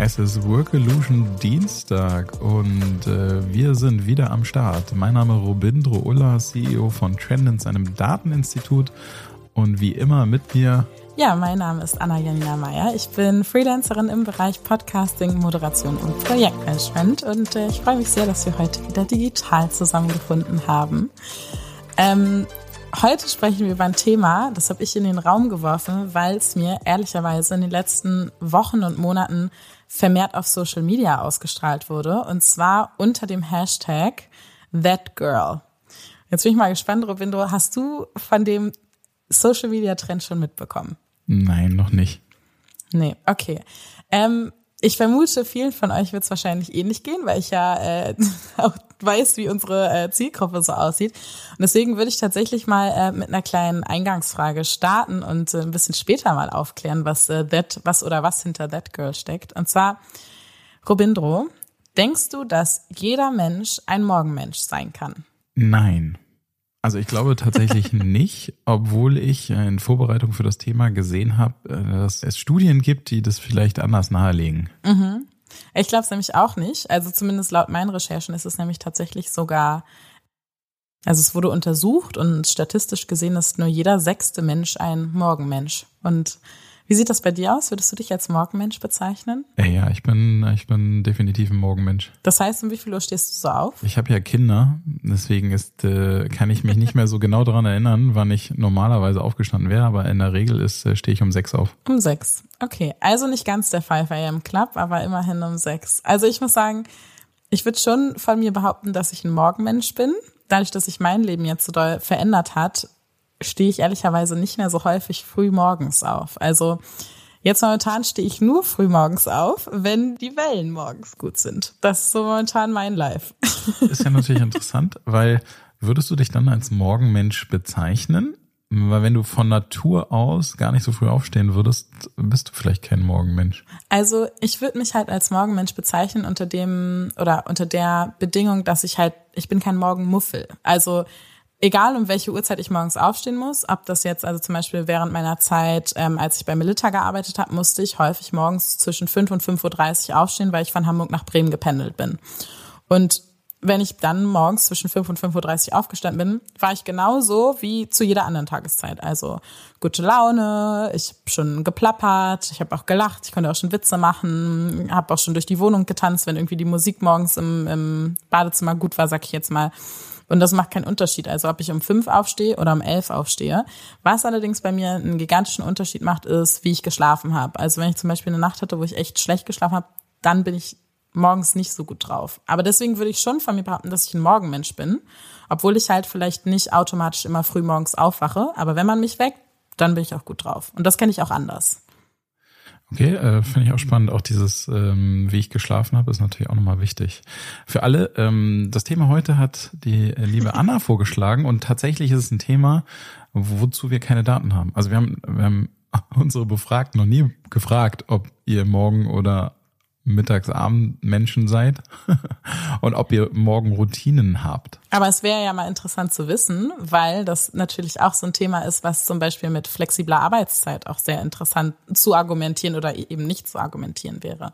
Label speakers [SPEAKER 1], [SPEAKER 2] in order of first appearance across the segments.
[SPEAKER 1] Es ist Work Illusion Dienstag und äh, wir sind wieder am Start. Mein Name ist Robindro Ulla, CEO von Trendens, einem Dateninstitut und wie immer mit mir.
[SPEAKER 2] Ja, mein Name ist Anna Janina Meyer. Ich bin Freelancerin im Bereich Podcasting, Moderation und Projektmanagement und äh, ich freue mich sehr, dass wir heute wieder digital zusammengefunden haben. Ähm, Heute sprechen wir über ein Thema, das habe ich in den Raum geworfen, weil es mir ehrlicherweise in den letzten Wochen und Monaten vermehrt auf Social Media ausgestrahlt wurde. Und zwar unter dem Hashtag ThatGirl. Jetzt bin ich mal gespannt, Robindo, hast du von dem Social Media Trend schon mitbekommen?
[SPEAKER 1] Nein, noch nicht.
[SPEAKER 2] Nee, okay. Ähm, ich vermute, vielen von euch wird es wahrscheinlich ähnlich gehen, weil ich ja äh, auch weiß, wie unsere äh, Zielgruppe so aussieht. Und deswegen würde ich tatsächlich mal äh, mit einer kleinen Eingangsfrage starten und äh, ein bisschen später mal aufklären, was äh, that, was oder was hinter That Girl steckt. Und zwar, Robindro, denkst du, dass jeder Mensch ein Morgenmensch sein kann?
[SPEAKER 1] Nein. Also ich glaube tatsächlich nicht, obwohl ich in Vorbereitung für das Thema gesehen habe, äh, dass es Studien gibt, die das vielleicht anders nahelegen.
[SPEAKER 2] Mhm. Ich glaube es nämlich auch nicht. Also zumindest laut meinen Recherchen ist es nämlich tatsächlich sogar, also es wurde untersucht und statistisch gesehen ist nur jeder sechste Mensch ein Morgenmensch. Und wie sieht das bei dir aus? Würdest du dich als Morgenmensch bezeichnen?
[SPEAKER 1] Ja, ich bin, ich bin definitiv ein Morgenmensch.
[SPEAKER 2] Das heißt, um wie viel Uhr stehst du so auf?
[SPEAKER 1] Ich habe ja Kinder, deswegen ist, äh, kann ich mich nicht mehr so genau daran erinnern, wann ich normalerweise aufgestanden wäre, aber in der Regel ist, äh, stehe ich um sechs auf.
[SPEAKER 2] Um sechs. Okay, also nicht ganz der 5 AM Club, aber immerhin um sechs. Also ich muss sagen, ich würde schon von mir behaupten, dass ich ein Morgenmensch bin. Dadurch, dass sich mein Leben jetzt so doll verändert hat, stehe ich ehrlicherweise nicht mehr so häufig früh morgens auf. Also jetzt momentan stehe ich nur früh morgens auf, wenn die Wellen morgens gut sind. Das ist so momentan mein Life.
[SPEAKER 1] Ist ja natürlich interessant, weil würdest du dich dann als Morgenmensch bezeichnen? Weil wenn du von Natur aus gar nicht so früh aufstehen würdest, bist du vielleicht kein Morgenmensch.
[SPEAKER 2] Also ich würde mich halt als Morgenmensch bezeichnen unter dem oder unter der Bedingung, dass ich halt, ich bin kein Morgenmuffel. Also egal um welche Uhrzeit ich morgens aufstehen muss, ob das jetzt also zum Beispiel während meiner Zeit, ähm, als ich bei Milita gearbeitet habe, musste ich häufig morgens zwischen 5 und 5.30 Uhr aufstehen, weil ich von Hamburg nach Bremen gependelt bin. Und wenn ich dann morgens zwischen 5 und 5.30 Uhr aufgestanden bin, war ich genauso wie zu jeder anderen Tageszeit. Also gute Laune, ich habe schon geplappert, ich habe auch gelacht, ich konnte auch schon Witze machen, habe auch schon durch die Wohnung getanzt, wenn irgendwie die Musik morgens im, im Badezimmer gut war, sag ich jetzt mal. Und das macht keinen Unterschied. Also ob ich um fünf aufstehe oder um elf aufstehe. Was allerdings bei mir einen gigantischen Unterschied macht, ist, wie ich geschlafen habe. Also wenn ich zum Beispiel eine Nacht hatte, wo ich echt schlecht geschlafen habe, dann bin ich morgens nicht so gut drauf. Aber deswegen würde ich schon von mir behaupten, dass ich ein Morgenmensch bin, obwohl ich halt vielleicht nicht automatisch immer früh morgens aufwache. Aber wenn man mich weckt, dann bin ich auch gut drauf. Und das kenne ich auch anders.
[SPEAKER 1] Okay, äh, finde ich auch spannend. Auch dieses, ähm, wie ich geschlafen habe, ist natürlich auch nochmal wichtig. Für alle, ähm, das Thema heute hat die liebe Anna vorgeschlagen und tatsächlich ist es ein Thema, wozu wir keine Daten haben. Also wir haben, wir haben unsere Befragten noch nie gefragt, ob ihr morgen oder Mittagsabend-Menschen seid und ob ihr morgen Routinen habt.
[SPEAKER 2] Aber es wäre ja mal interessant zu wissen, weil das natürlich auch so ein Thema ist, was zum Beispiel mit flexibler Arbeitszeit auch sehr interessant zu argumentieren oder eben nicht zu argumentieren wäre.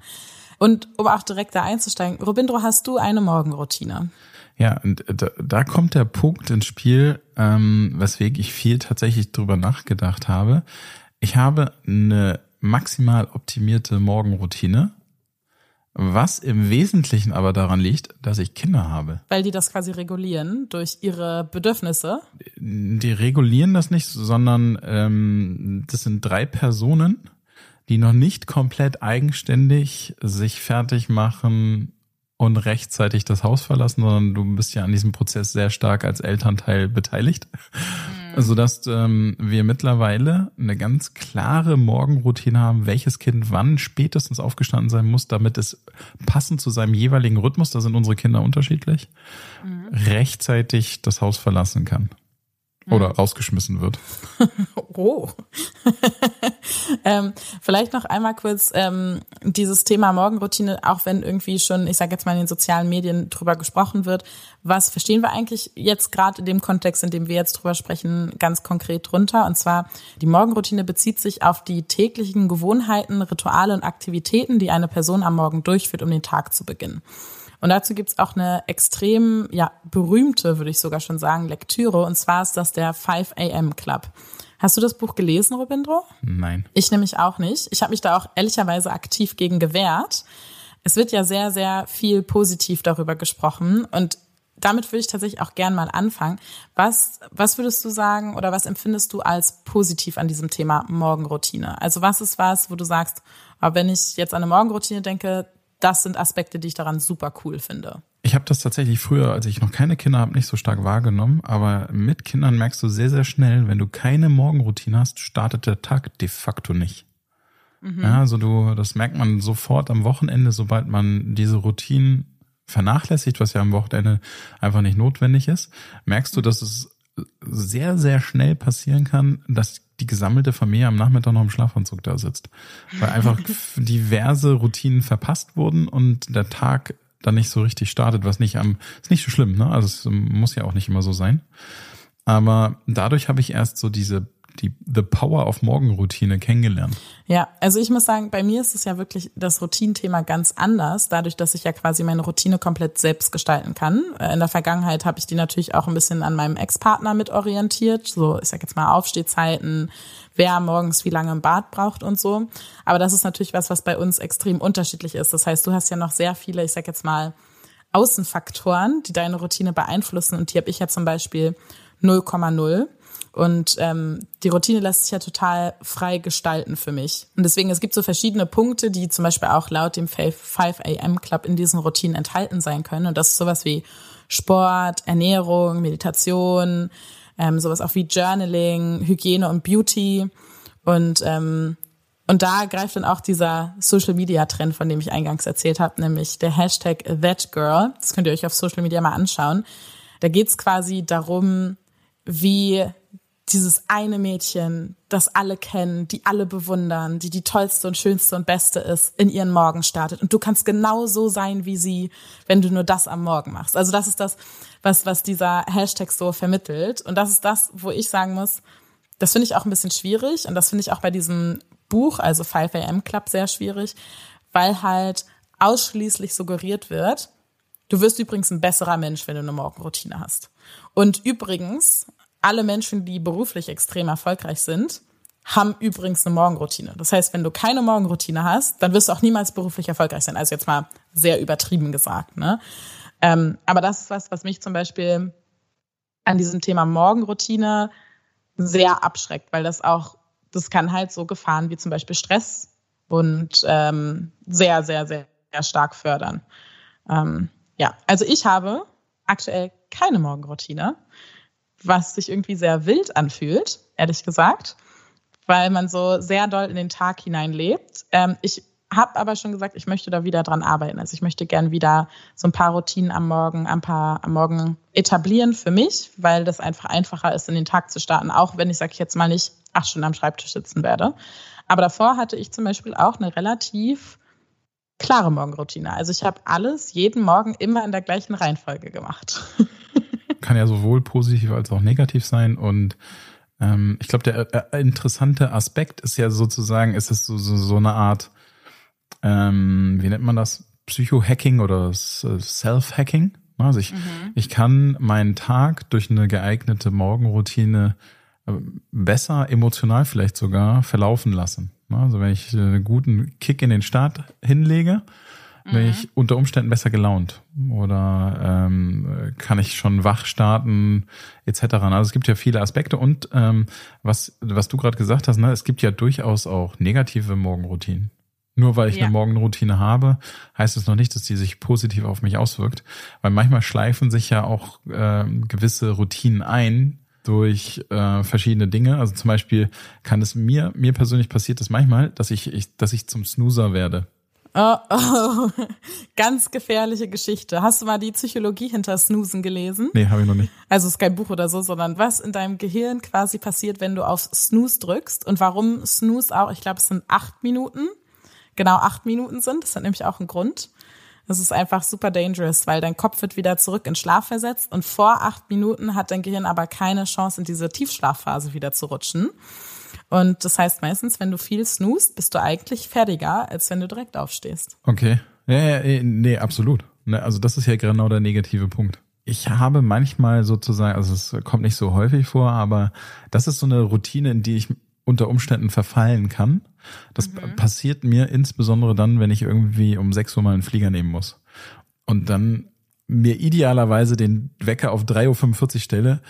[SPEAKER 2] Und um auch direkt da einzusteigen, Robindro, hast du eine Morgenroutine?
[SPEAKER 1] Ja, und da, da kommt der Punkt ins Spiel, ähm, weswegen ich viel tatsächlich drüber nachgedacht habe. Ich habe eine maximal optimierte Morgenroutine was im Wesentlichen aber daran liegt, dass ich Kinder habe.
[SPEAKER 2] Weil die das quasi regulieren durch ihre Bedürfnisse?
[SPEAKER 1] Die regulieren das nicht, sondern ähm, das sind drei Personen, die noch nicht komplett eigenständig sich fertig machen und rechtzeitig das Haus verlassen, sondern du bist ja an diesem Prozess sehr stark als Elternteil beteiligt. Mhm sodass ähm, wir mittlerweile eine ganz klare Morgenroutine haben, welches Kind wann spätestens aufgestanden sein muss, damit es passend zu seinem jeweiligen Rhythmus, da sind unsere Kinder unterschiedlich, mhm. rechtzeitig das Haus verlassen kann. Oder mhm. rausgeschmissen wird.
[SPEAKER 2] oh. ähm, vielleicht noch einmal kurz ähm, dieses Thema Morgenroutine, auch wenn irgendwie schon, ich sage jetzt mal in den sozialen Medien drüber gesprochen wird. Was verstehen wir eigentlich jetzt gerade in dem Kontext, in dem wir jetzt drüber sprechen, ganz konkret drunter? Und zwar, die Morgenroutine bezieht sich auf die täglichen Gewohnheiten, Rituale und Aktivitäten, die eine Person am Morgen durchführt, um den Tag zu beginnen. Und dazu gibt's auch eine extrem, ja, berühmte, würde ich sogar schon sagen, Lektüre. Und zwar ist das der 5 AM Club. Hast du das Buch gelesen, Robindro?
[SPEAKER 1] Nein.
[SPEAKER 2] Ich nämlich auch nicht. Ich habe mich da auch ehrlicherweise aktiv gegen gewehrt. Es wird ja sehr, sehr viel positiv darüber gesprochen. Und damit würde ich tatsächlich auch gern mal anfangen. Was, was würdest du sagen oder was empfindest du als positiv an diesem Thema Morgenroutine? Also was ist was, wo du sagst, ah, wenn ich jetzt an eine Morgenroutine denke, das sind Aspekte, die ich daran super cool finde.
[SPEAKER 1] Ich habe das tatsächlich früher, als ich noch keine Kinder habe, nicht so stark wahrgenommen. Aber mit Kindern merkst du sehr, sehr schnell, wenn du keine Morgenroutine hast, startet der Tag de facto nicht. Mhm. Ja, also du, das merkt man sofort am Wochenende, sobald man diese Routinen vernachlässigt, was ja am Wochenende einfach nicht notwendig ist, merkst du, dass es sehr, sehr schnell passieren kann, dass die gesammelte Familie am Nachmittag noch im Schlafanzug da sitzt. Weil einfach diverse Routinen verpasst wurden und der Tag dann nicht so richtig startet, was nicht am, ist nicht so schlimm, ne? Also es muss ja auch nicht immer so sein. Aber dadurch habe ich erst so diese die The Power of Morgenroutine kennengelernt.
[SPEAKER 2] Ja, also ich muss sagen, bei mir ist es ja wirklich das Routinenthema ganz anders, dadurch, dass ich ja quasi meine Routine komplett selbst gestalten kann. Äh, in der Vergangenheit habe ich die natürlich auch ein bisschen an meinem Ex-Partner mit orientiert, so ich sag jetzt mal Aufstehzeiten, wer morgens wie lange im Bad braucht und so. Aber das ist natürlich was, was bei uns extrem unterschiedlich ist. Das heißt, du hast ja noch sehr viele, ich sag jetzt mal Außenfaktoren, die deine Routine beeinflussen und die habe ich ja zum Beispiel 0,0. Und ähm, die Routine lässt sich ja total frei gestalten für mich. Und deswegen, es gibt so verschiedene Punkte, die zum Beispiel auch laut dem 5 AM Club in diesen Routinen enthalten sein können. Und das ist sowas wie Sport, Ernährung, Meditation, ähm, sowas auch wie Journaling, Hygiene und Beauty. Und ähm, und da greift dann auch dieser Social Media Trend, von dem ich eingangs erzählt habe, nämlich der Hashtag ThatGirl. Das könnt ihr euch auf Social Media mal anschauen. Da geht's quasi darum, wie dieses eine Mädchen, das alle kennen, die alle bewundern, die die tollste und schönste und beste ist, in ihren Morgen startet. Und du kannst genau so sein wie sie, wenn du nur das am Morgen machst. Also das ist das, was, was dieser Hashtag so vermittelt. Und das ist das, wo ich sagen muss, das finde ich auch ein bisschen schwierig. Und das finde ich auch bei diesem Buch, also 5 AM Club, sehr schwierig, weil halt ausschließlich suggeriert wird, du wirst übrigens ein besserer Mensch, wenn du eine Morgenroutine hast. Und übrigens, alle Menschen, die beruflich extrem erfolgreich sind, haben übrigens eine Morgenroutine. Das heißt, wenn du keine Morgenroutine hast, dann wirst du auch niemals beruflich erfolgreich sein. Also jetzt mal sehr übertrieben gesagt. Ne? Ähm, aber das ist was, was mich zum Beispiel an diesem Thema Morgenroutine sehr abschreckt, weil das auch, das kann halt so Gefahren wie zum Beispiel Stress und ähm, sehr, sehr, sehr, sehr stark fördern. Ähm, ja, also ich habe aktuell keine Morgenroutine was sich irgendwie sehr wild anfühlt, ehrlich gesagt, weil man so sehr doll in den Tag hineinlebt. Ähm, ich habe aber schon gesagt, ich möchte da wieder dran arbeiten. Also ich möchte gern wieder so ein paar Routinen am Morgen, ein paar am Morgen etablieren für mich, weil das einfach einfacher ist, in den Tag zu starten, auch wenn ich, sag ich jetzt mal, nicht acht Stunden am Schreibtisch sitzen werde. Aber davor hatte ich zum Beispiel auch eine relativ klare Morgenroutine. Also ich habe alles jeden Morgen immer in der gleichen Reihenfolge gemacht.
[SPEAKER 1] kann ja sowohl positiv als auch negativ sein. Und ähm, ich glaube, der äh, interessante Aspekt ist ja sozusagen, ist es so, so, so eine Art, ähm, wie nennt man das? Psycho-Hacking oder Self-Hacking. Also ich, mhm. ich kann meinen Tag durch eine geeignete Morgenroutine äh, besser, emotional vielleicht sogar verlaufen lassen. Also wenn ich einen guten Kick in den Start hinlege, bin ich mhm. unter Umständen besser gelaunt oder ähm, kann ich schon wach starten etc. Also es gibt ja viele Aspekte und ähm, was was du gerade gesagt hast, ne, es gibt ja durchaus auch negative Morgenroutinen. Nur weil ich ja. eine Morgenroutine habe, heißt es noch nicht, dass die sich positiv auf mich auswirkt, weil manchmal schleifen sich ja auch äh, gewisse Routinen ein, durch äh, verschiedene Dinge. Also zum Beispiel kann es mir, mir persönlich passiert es manchmal, dass ich, ich, dass ich zum Snoozer werde.
[SPEAKER 2] Oh, oh, ganz gefährliche Geschichte. Hast du mal die Psychologie hinter Snoosen gelesen?
[SPEAKER 1] Nee, habe ich noch nicht.
[SPEAKER 2] Also es ist kein Buch oder so, sondern was in deinem Gehirn quasi passiert, wenn du auf Snooze drückst und warum Snooze auch, ich glaube, es sind acht Minuten, genau acht Minuten sind. Das hat nämlich auch einen Grund. Das ist einfach super dangerous, weil dein Kopf wird wieder zurück in Schlaf versetzt und vor acht Minuten hat dein Gehirn aber keine Chance, in diese Tiefschlafphase wieder zu rutschen. Und das heißt meistens, wenn du viel snoost, bist du eigentlich fertiger, als wenn du direkt aufstehst.
[SPEAKER 1] Okay. Ja, ja, eh, nee, absolut. Ne, also das ist ja genau der negative Punkt. Ich habe manchmal sozusagen, also es kommt nicht so häufig vor, aber das ist so eine Routine, in die ich unter Umständen verfallen kann. Das mhm. passiert mir insbesondere dann, wenn ich irgendwie um 6 Uhr mal einen Flieger nehmen muss. Und dann mir idealerweise den Wecker auf 3.45 Uhr stelle,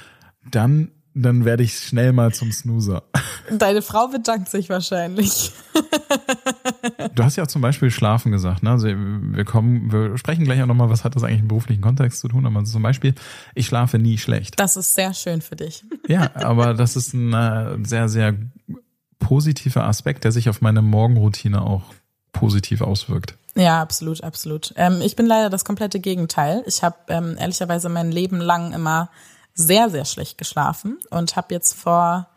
[SPEAKER 1] dann dann werde ich schnell mal zum Snoozer.
[SPEAKER 2] Deine Frau bedankt sich wahrscheinlich.
[SPEAKER 1] Du hast ja auch zum Beispiel Schlafen gesagt. Ne? Also wir kommen, wir sprechen gleich auch nochmal, was hat das eigentlich im beruflichen Kontext zu tun. Aber zum Beispiel, ich schlafe nie schlecht.
[SPEAKER 2] Das ist sehr schön für dich.
[SPEAKER 1] Ja, aber das ist ein äh, sehr, sehr positiver Aspekt, der sich auf meine Morgenroutine auch positiv auswirkt.
[SPEAKER 2] Ja, absolut, absolut. Ähm, ich bin leider das komplette Gegenteil. Ich habe ähm, ehrlicherweise mein Leben lang immer sehr, sehr schlecht geschlafen und habe jetzt vor,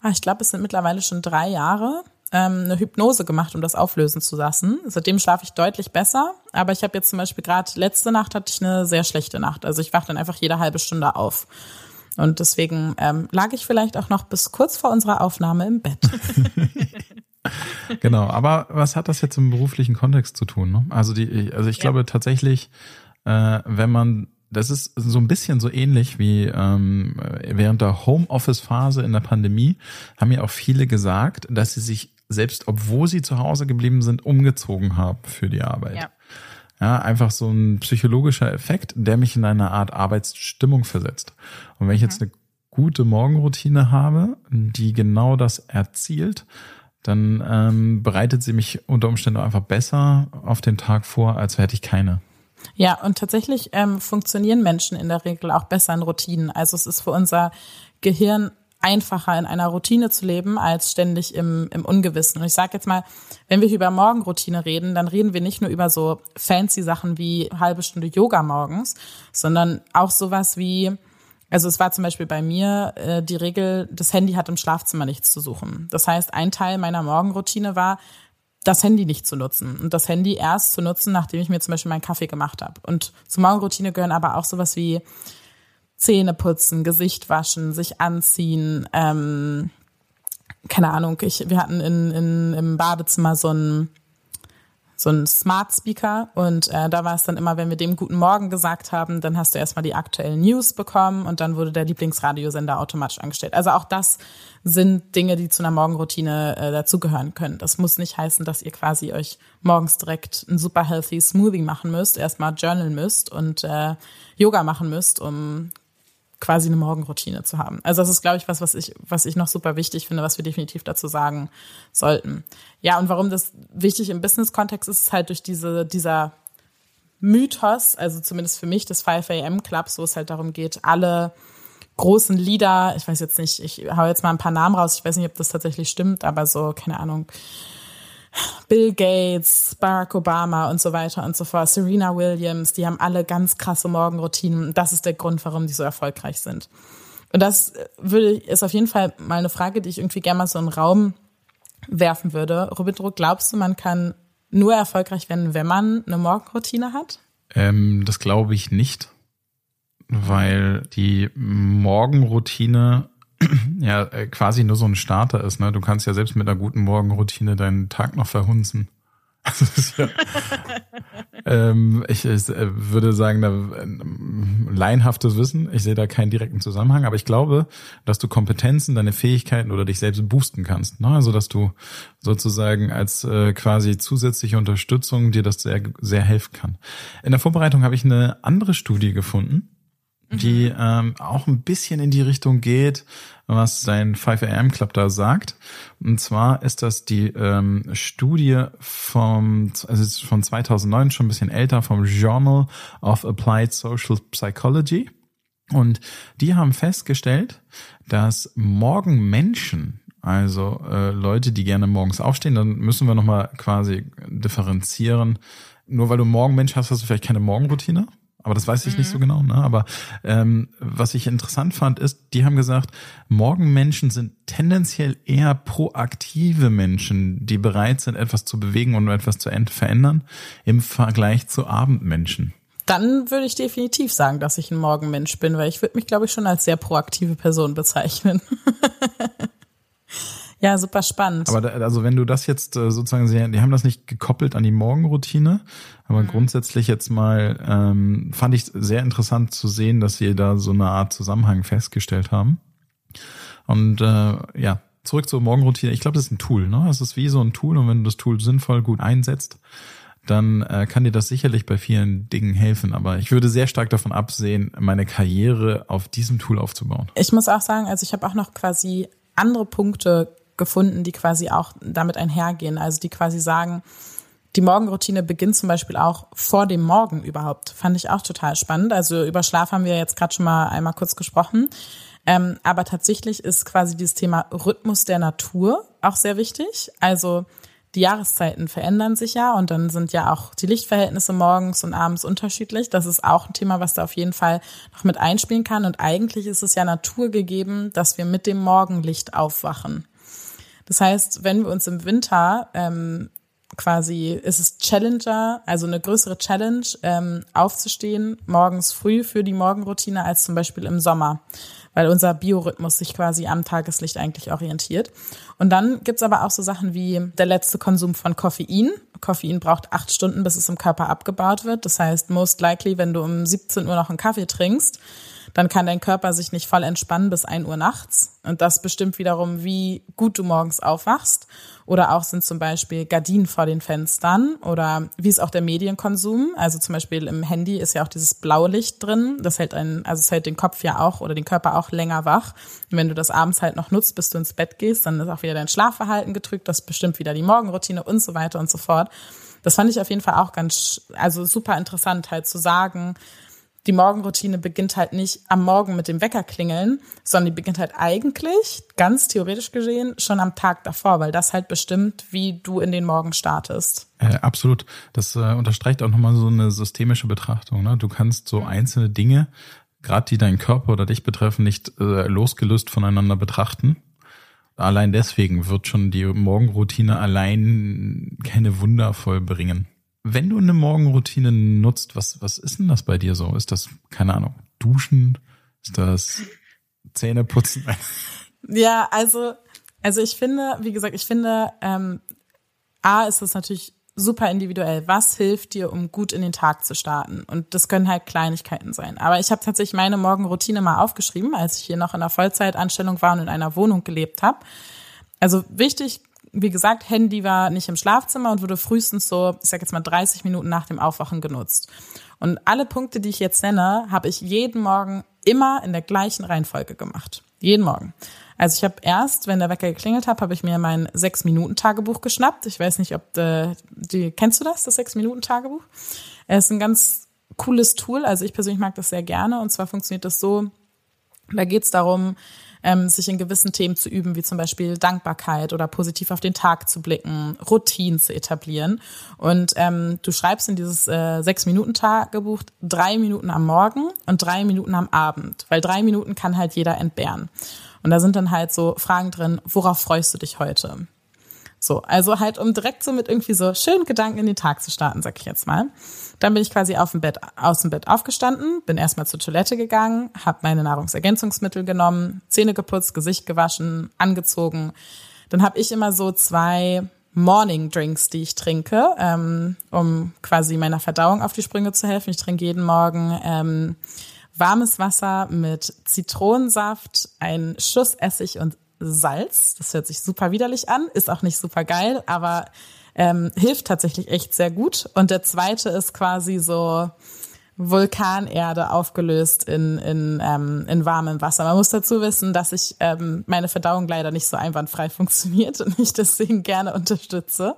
[SPEAKER 2] ah, ich glaube, es sind mittlerweile schon drei Jahre, ähm, eine Hypnose gemacht, um das auflösen zu lassen. Seitdem schlafe ich deutlich besser, aber ich habe jetzt zum Beispiel gerade letzte Nacht hatte ich eine sehr schlechte Nacht. Also ich wache dann einfach jede halbe Stunde auf. Und deswegen ähm, lag ich vielleicht auch noch bis kurz vor unserer Aufnahme im Bett.
[SPEAKER 1] genau, aber was hat das jetzt im beruflichen Kontext zu tun? Ne? Also die, also ich ja. glaube tatsächlich, äh, wenn man das ist so ein bisschen so ähnlich wie ähm, während der Homeoffice-Phase in der Pandemie haben ja auch viele gesagt, dass sie sich selbst, obwohl sie zu Hause geblieben sind, umgezogen haben für die Arbeit. Ja. Ja, einfach so ein psychologischer Effekt, der mich in eine Art Arbeitsstimmung versetzt. Und wenn ich jetzt mhm. eine gute Morgenroutine habe, die genau das erzielt, dann ähm, bereitet sie mich unter Umständen einfach besser auf den Tag vor, als hätte ich keine.
[SPEAKER 2] Ja, und tatsächlich ähm, funktionieren Menschen in der Regel auch besser in Routinen. Also es ist für unser Gehirn einfacher, in einer Routine zu leben, als ständig im, im Ungewissen. Und ich sage jetzt mal, wenn wir über Morgenroutine reden, dann reden wir nicht nur über so fancy Sachen wie halbe Stunde Yoga morgens, sondern auch sowas wie Also es war zum Beispiel bei mir äh, die Regel, das Handy hat im Schlafzimmer nichts zu suchen. Das heißt, ein Teil meiner Morgenroutine war, das Handy nicht zu nutzen und das Handy erst zu nutzen, nachdem ich mir zum Beispiel meinen Kaffee gemacht habe. Und zur Morgenroutine gehören aber auch sowas wie Zähne putzen, Gesicht waschen, sich anziehen, ähm, keine Ahnung, ich, wir hatten in, in, im Badezimmer so ein so ein Smart Speaker und äh, da war es dann immer, wenn wir dem guten Morgen gesagt haben, dann hast du erstmal die aktuellen News bekommen und dann wurde der Lieblingsradiosender automatisch angestellt. Also auch das sind Dinge, die zu einer Morgenroutine äh, dazugehören können. Das muss nicht heißen, dass ihr quasi euch morgens direkt ein super healthy Smoothie machen müsst, erstmal journalen müsst und äh, Yoga machen müsst, um quasi eine Morgenroutine zu haben. Also das ist, glaube ich, was, was ich, was ich noch super wichtig finde, was wir definitiv dazu sagen sollten. Ja, und warum das wichtig im Business-Kontext ist, ist halt durch diese, dieser Mythos, also zumindest für mich des 5 AM Clubs, wo es halt darum geht, alle großen Leader, ich weiß jetzt nicht, ich hau jetzt mal ein paar Namen raus, ich weiß nicht, ob das tatsächlich stimmt, aber so, keine Ahnung, Bill Gates, Barack Obama und so weiter und so fort, Serena Williams, die haben alle ganz krasse Morgenroutinen. Das ist der Grund, warum die so erfolgreich sind. Und das würde, ist auf jeden Fall mal eine Frage, die ich irgendwie gerne mal so in den Raum werfen würde. Robindro, glaubst du, man kann nur erfolgreich werden, wenn man eine Morgenroutine hat?
[SPEAKER 1] Ähm, das glaube ich nicht, weil die Morgenroutine ja äh, quasi nur so ein Starter ist. Ne? Du kannst ja selbst mit einer guten Morgenroutine deinen Tag noch verhunzen. Also ja, ähm, ich, ich äh, würde sagen, da ähm, laienhaftes Wissen. Ich sehe da keinen direkten Zusammenhang, aber ich glaube, dass du Kompetenzen, deine Fähigkeiten oder dich selbst boosten kannst. Ne? Also dass du sozusagen als äh, quasi zusätzliche Unterstützung dir das sehr sehr helfen kann. In der Vorbereitung habe ich eine andere Studie gefunden die mhm. ähm, auch ein bisschen in die Richtung geht, was sein 5am Club da sagt. Und zwar ist das die ähm, Studie vom, also von 2009, schon ein bisschen älter, vom Journal of Applied Social Psychology. Und die haben festgestellt, dass Morgenmenschen, also äh, Leute, die gerne morgens aufstehen, dann müssen wir nochmal quasi differenzieren. Nur weil du Morgenmensch hast, hast du vielleicht keine Morgenroutine. Aber das weiß ich mhm. nicht so mhm. genau. Ne? Aber ähm, was ich interessant fand, ist, die haben gesagt, Morgenmenschen sind tendenziell eher proaktive Menschen, die bereit sind, etwas zu bewegen und etwas zu verändern, im Vergleich zu Abendmenschen.
[SPEAKER 2] Dann würde ich definitiv sagen, dass ich ein Morgenmensch bin, weil ich würde mich, glaube ich, schon als sehr proaktive Person bezeichnen. Ja, super spannend.
[SPEAKER 1] Aber da, also wenn du das jetzt äh, sozusagen, sehr, die haben das nicht gekoppelt an die Morgenroutine, aber mhm. grundsätzlich jetzt mal ähm, fand ich sehr interessant zu sehen, dass sie da so eine Art Zusammenhang festgestellt haben. Und äh, ja, zurück zur Morgenroutine. Ich glaube, das ist ein Tool. Ne? Es ist wie so ein Tool und wenn du das Tool sinnvoll gut einsetzt, dann äh, kann dir das sicherlich bei vielen Dingen helfen. Aber ich würde sehr stark davon absehen, meine Karriere auf diesem Tool aufzubauen.
[SPEAKER 2] Ich muss auch sagen, also ich habe auch noch quasi andere Punkte gefunden, die quasi auch damit einhergehen. Also die quasi sagen, die Morgenroutine beginnt zum Beispiel auch vor dem Morgen überhaupt. Fand ich auch total spannend. Also über Schlaf haben wir jetzt gerade schon mal einmal kurz gesprochen. Ähm, aber tatsächlich ist quasi dieses Thema Rhythmus der Natur auch sehr wichtig. Also die Jahreszeiten verändern sich ja und dann sind ja auch die Lichtverhältnisse morgens und abends unterschiedlich. Das ist auch ein Thema, was da auf jeden Fall noch mit einspielen kann. Und eigentlich ist es ja naturgegeben, dass wir mit dem Morgenlicht aufwachen. Das heißt, wenn wir uns im Winter ähm, quasi ist es Challenger, also eine größere Challenge, ähm, aufzustehen morgens früh für die Morgenroutine als zum Beispiel im Sommer, weil unser Biorhythmus sich quasi am Tageslicht eigentlich orientiert. Und dann gibt's aber auch so Sachen wie der letzte Konsum von Koffein. Koffein braucht acht Stunden, bis es im Körper abgebaut wird. Das heißt, most likely, wenn du um 17 Uhr noch einen Kaffee trinkst, dann kann dein Körper sich nicht voll entspannen bis ein Uhr nachts. Und das bestimmt wiederum, wie gut du morgens aufwachst. Oder auch sind zum Beispiel Gardinen vor den Fenstern oder wie ist auch der Medienkonsum. Also zum Beispiel im Handy ist ja auch dieses blaue Licht drin. Das hält einen, also es hält den Kopf ja auch oder den Körper auch länger wach. Und wenn du das abends halt noch nutzt, bis du ins Bett gehst, dann ist auch wieder dein Schlafverhalten gedrückt. Das bestimmt wieder die Morgenroutine und so weiter und so fort. Das fand ich auf jeden Fall auch ganz, also super interessant halt zu sagen, die Morgenroutine beginnt halt nicht am Morgen mit dem Wecker klingeln, sondern die beginnt halt eigentlich, ganz theoretisch gesehen, schon am Tag davor, weil das halt bestimmt, wie du in den Morgen startest.
[SPEAKER 1] Äh, absolut. Das äh, unterstreicht auch nochmal so eine systemische Betrachtung. Ne? Du kannst so einzelne Dinge gerade die deinen Körper oder dich betreffen, nicht äh, losgelöst voneinander betrachten. Allein deswegen wird schon die Morgenroutine allein keine Wunder vollbringen. Wenn du eine Morgenroutine nutzt, was, was ist denn das bei dir so? Ist das, keine Ahnung, Duschen? Ist das Zähne putzen?
[SPEAKER 2] Ja, also, also ich finde, wie gesagt, ich finde, ähm, A ist es natürlich super individuell. Was hilft dir, um gut in den Tag zu starten? Und das können halt Kleinigkeiten sein. Aber ich habe tatsächlich meine Morgenroutine mal aufgeschrieben, als ich hier noch in einer Vollzeitanstellung war und in einer Wohnung gelebt habe. Also wichtig, wie gesagt, Handy war nicht im Schlafzimmer und wurde frühestens so, ich sag jetzt mal 30 Minuten nach dem Aufwachen genutzt. Und alle Punkte, die ich jetzt nenne, habe ich jeden Morgen immer in der gleichen Reihenfolge gemacht. Jeden Morgen. Also ich habe erst, wenn der Wecker geklingelt hat, habe ich mir mein Sechs-Minuten-Tagebuch geschnappt. Ich weiß nicht, ob äh, die, kennst du das, das Sechs-Minuten-Tagebuch? Es ist ein ganz cooles Tool. Also ich persönlich mag das sehr gerne. Und zwar funktioniert das so, da geht es darum, ähm, sich in gewissen Themen zu üben, wie zum Beispiel Dankbarkeit oder positiv auf den Tag zu blicken, Routinen zu etablieren. Und ähm, du schreibst in dieses äh, Sechs-Minuten-Tagebuch drei Minuten am Morgen und drei Minuten am Abend, weil drei Minuten kann halt jeder entbehren. Und da sind dann halt so Fragen drin, worauf freust du dich heute? So, also halt, um direkt so mit irgendwie so schönen Gedanken in den Tag zu starten, sag ich jetzt mal. Dann bin ich quasi auf dem Bett, aus dem Bett aufgestanden, bin erstmal zur Toilette gegangen, habe meine Nahrungsergänzungsmittel genommen, Zähne geputzt, Gesicht gewaschen, angezogen. Dann habe ich immer so zwei Morning Drinks, die ich trinke, ähm, um quasi meiner Verdauung auf die Sprünge zu helfen. Ich trinke jeden Morgen ähm, warmes Wasser mit Zitronensaft, ein Schuss Essig und Salz. Das hört sich super widerlich an, ist auch nicht super geil, aber ähm, hilft tatsächlich echt sehr gut. Und der zweite ist quasi so Vulkanerde aufgelöst in, in, ähm, in warmem Wasser. Man muss dazu wissen, dass ich ähm, meine Verdauung leider nicht so einwandfrei funktioniert und ich deswegen gerne unterstütze.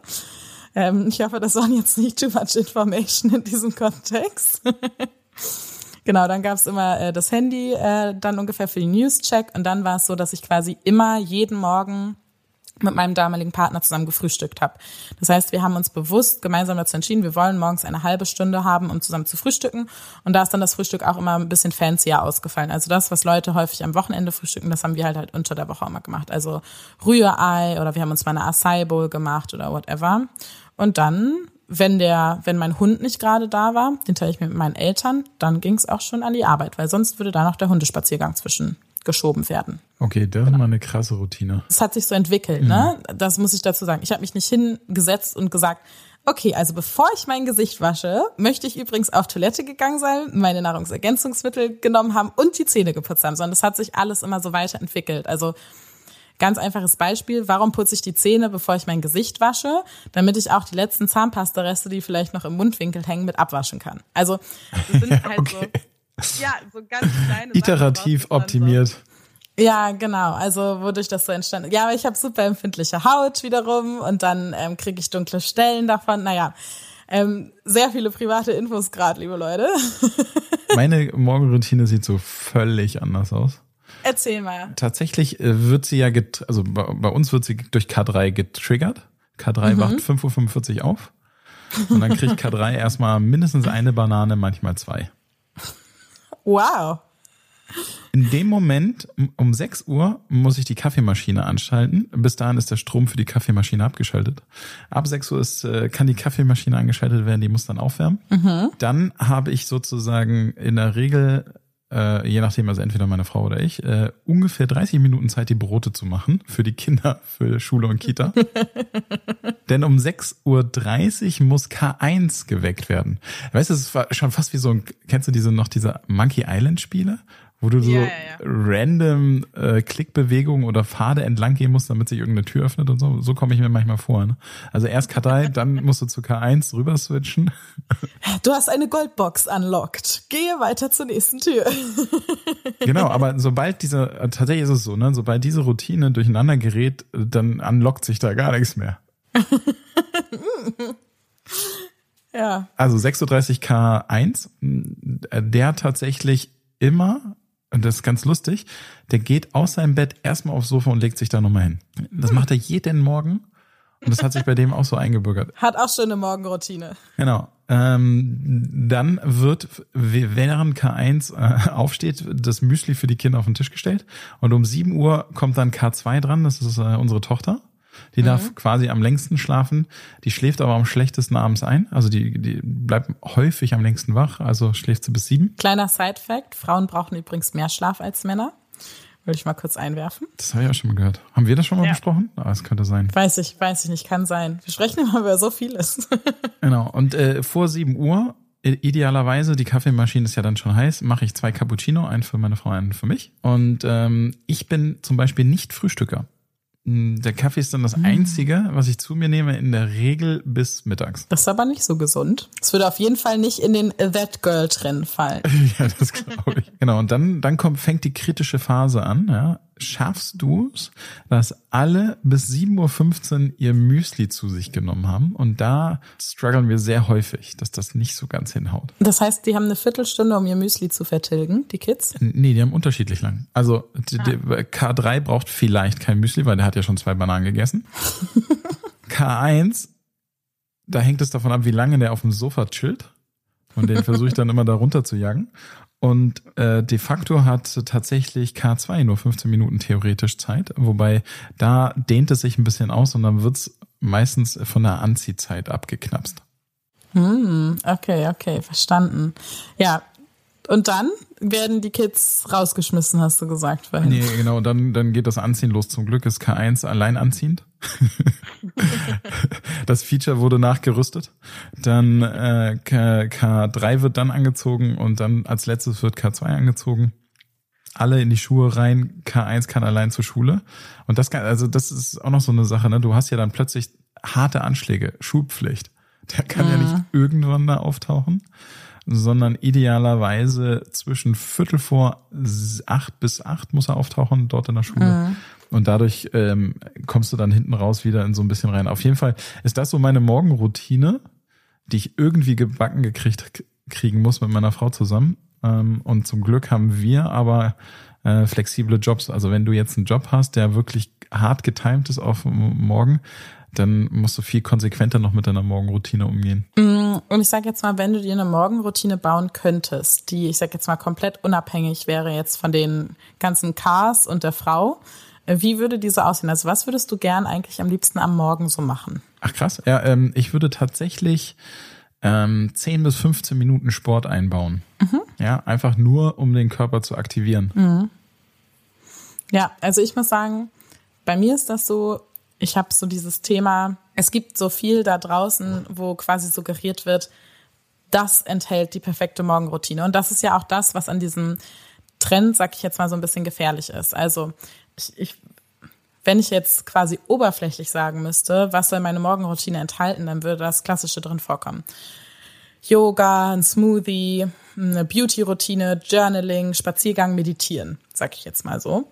[SPEAKER 2] Ähm, ich hoffe, das waren jetzt nicht too much information in diesem Kontext. Genau, dann gab's immer äh, das Handy, äh, dann ungefähr für den News-Check. Und dann war es so, dass ich quasi immer jeden Morgen mit meinem damaligen Partner zusammen gefrühstückt habe. Das heißt, wir haben uns bewusst gemeinsam dazu entschieden, wir wollen morgens eine halbe Stunde haben, um zusammen zu frühstücken. Und da ist dann das Frühstück auch immer ein bisschen fancier ausgefallen. Also das, was Leute häufig am Wochenende frühstücken, das haben wir halt halt unter der Woche immer gemacht. Also Rührei oder wir haben uns mal eine Acai Bowl gemacht oder whatever. Und dann wenn der, wenn mein Hund nicht gerade da war, den teile ich mir mit meinen Eltern, dann ging es auch schon an die Arbeit, weil sonst würde da noch der Hundespaziergang zwischen geschoben werden.
[SPEAKER 1] Okay, das ist mal eine krasse Routine.
[SPEAKER 2] Das hat sich so entwickelt, mhm. ne? Das muss ich dazu sagen. Ich habe mich nicht hingesetzt und gesagt, okay, also bevor ich mein Gesicht wasche, möchte ich übrigens auf Toilette gegangen sein, meine Nahrungsergänzungsmittel genommen haben und die Zähne geputzt haben, sondern das hat sich alles immer so weiterentwickelt. Also Ganz einfaches Beispiel, warum putze ich die Zähne, bevor ich mein Gesicht wasche? Damit ich auch die letzten Zahnpasta-Reste, die vielleicht noch im Mundwinkel hängen, mit abwaschen kann. Also das sind halt okay. so, ja, so ganz kleine
[SPEAKER 1] Iterativ Sachen, optimiert. So,
[SPEAKER 2] ja, genau. Also wodurch das so entstanden. Ja, aber ich habe super empfindliche Haut wiederum und dann ähm, kriege ich dunkle Stellen davon. Naja, ähm, sehr viele private Infos gerade, liebe Leute.
[SPEAKER 1] Meine Morgenroutine sieht so völlig anders aus.
[SPEAKER 2] Erzähl mal.
[SPEAKER 1] Tatsächlich äh, wird sie ja, also bei uns wird sie durch K3 getriggert. K3 mhm. wacht 5.45 Uhr auf. Und dann kriegt K3 erstmal mindestens eine Banane, manchmal zwei.
[SPEAKER 2] Wow.
[SPEAKER 1] In dem Moment, um 6 Uhr, muss ich die Kaffeemaschine anschalten. Bis dahin ist der Strom für die Kaffeemaschine abgeschaltet. Ab 6 Uhr ist, äh, kann die Kaffeemaschine angeschaltet werden, die muss dann aufwärmen. Mhm. Dann habe ich sozusagen in der Regel äh, je nachdem, also entweder meine Frau oder ich, äh, ungefähr 30 Minuten Zeit, die Brote zu machen für die Kinder, für Schule und Kita. Denn um 6.30 Uhr muss K1 geweckt werden. Weißt du, es war schon fast wie so ein, kennst du diese noch diese Monkey Island Spiele? Wo du so ja, ja, random äh, Klickbewegungen oder Pfade entlang gehen musst, damit sich irgendeine Tür öffnet und so. So komme ich mir manchmal vor. Ne? Also erst K3, dann musst du zu K1 rüber switchen.
[SPEAKER 2] Du hast eine Goldbox unlocked. Gehe weiter zur nächsten Tür.
[SPEAKER 1] Genau, aber sobald diese, tatsächlich ist es so, ne, sobald diese Routine durcheinander gerät, dann unlockt sich da gar nichts mehr.
[SPEAKER 2] ja.
[SPEAKER 1] Also 36 K1, der tatsächlich immer und das ist ganz lustig, der geht aus seinem Bett erstmal aufs Sofa und legt sich da nochmal hin. Das macht er jeden Morgen. Und das hat sich bei dem auch so eingebürgert.
[SPEAKER 2] Hat auch schon eine Morgenroutine.
[SPEAKER 1] Genau. Ähm, dann wird, während K1 äh, aufsteht, das Müsli für die Kinder auf den Tisch gestellt. Und um 7 Uhr kommt dann K2 dran, das ist äh, unsere Tochter. Die mhm. darf quasi am längsten schlafen. Die schläft aber am schlechtesten abends ein. Also die, die bleibt häufig am längsten wach. Also schläft sie bis sieben.
[SPEAKER 2] Kleiner Side-Fact. Frauen brauchen übrigens mehr Schlaf als Männer. Würde ich mal kurz einwerfen.
[SPEAKER 1] Das habe ich auch schon mal gehört. Haben wir das schon mal ja. besprochen? Ah, das könnte sein.
[SPEAKER 2] Weiß ich, weiß ich nicht, kann sein. Wir sprechen immer über so vieles.
[SPEAKER 1] genau. Und äh, vor 7 Uhr, idealerweise, die Kaffeemaschine ist ja dann schon heiß, mache ich zwei Cappuccino, einen für meine Frau, einen für mich. Und ähm, ich bin zum Beispiel nicht Frühstücker. Der Kaffee ist dann das Einzige, was ich zu mir nehme, in der Regel bis mittags.
[SPEAKER 2] Das ist aber nicht so gesund. Es würde auf jeden Fall nicht in den That Girl Trend fallen.
[SPEAKER 1] ja, das glaube ich. genau. Und dann, dann kommt, fängt die kritische Phase an. Ja schaffst du es, dass alle bis 7.15 Uhr ihr Müsli zu sich genommen haben. Und da strugglen wir sehr häufig, dass das nicht so ganz hinhaut.
[SPEAKER 2] Das heißt, die haben eine Viertelstunde, um ihr Müsli zu vertilgen, die Kids?
[SPEAKER 1] Nee, die haben unterschiedlich lang. Also ah. K3 braucht vielleicht kein Müsli, weil der hat ja schon zwei Bananen gegessen. K1, da hängt es davon ab, wie lange der auf dem Sofa chillt. Und den versuche ich dann immer da runter zu jagen. Und äh, de facto hat tatsächlich K2 nur 15 Minuten theoretisch Zeit, wobei da dehnt es sich ein bisschen aus und dann wird's meistens von der Anziehzeit abgeknapst.
[SPEAKER 2] Hm, okay, okay, verstanden. Ja, und dann werden die Kids rausgeschmissen, hast du gesagt
[SPEAKER 1] vorhin. Nee, genau, dann, dann geht das Anziehen los. Zum Glück ist K1 allein anziehend. das Feature wurde nachgerüstet. Dann äh, K, 3 wird dann angezogen und dann als letztes wird K2 angezogen. Alle in die Schuhe rein, K1 kann allein zur Schule. Und das kann, also das ist auch noch so eine Sache, ne? Du hast ja dann plötzlich harte Anschläge, Schulpflicht. Der kann mhm. ja nicht irgendwann da auftauchen sondern idealerweise zwischen Viertel vor acht bis acht muss er auftauchen dort in der Schule. Mhm. Und dadurch ähm, kommst du dann hinten raus wieder in so ein bisschen rein. Auf jeden Fall ist das so meine Morgenroutine, die ich irgendwie gebacken gekriegt kriegen muss mit meiner Frau zusammen. Ähm, und zum Glück haben wir aber äh, flexible Jobs. Also wenn du jetzt einen Job hast, der wirklich hart getimt ist auf morgen, dann musst du viel konsequenter noch mit deiner Morgenroutine umgehen.
[SPEAKER 2] Mm, und ich sage jetzt mal, wenn du dir eine Morgenroutine bauen könntest, die, ich sage jetzt mal, komplett unabhängig wäre jetzt von den ganzen Cars und der Frau, äh, wie würde diese aussehen? Also was würdest du gern eigentlich am liebsten am Morgen so machen?
[SPEAKER 1] Ach krass, ja, ähm, ich würde tatsächlich ähm, 10 bis 15 Minuten Sport einbauen. Mhm. Ja, einfach nur, um den Körper zu aktivieren. Mhm.
[SPEAKER 2] Ja, also ich muss sagen, bei mir ist das so, ich habe so dieses Thema, es gibt so viel da draußen, wo quasi suggeriert wird, das enthält die perfekte Morgenroutine. Und das ist ja auch das, was an diesem Trend, sag ich jetzt mal, so ein bisschen gefährlich ist. Also ich, ich wenn ich jetzt quasi oberflächlich sagen müsste, was soll meine Morgenroutine enthalten, dann würde das Klassische drin vorkommen. Yoga, ein Smoothie, eine Beauty-Routine, Journaling, Spaziergang, Meditieren, sag ich jetzt mal so.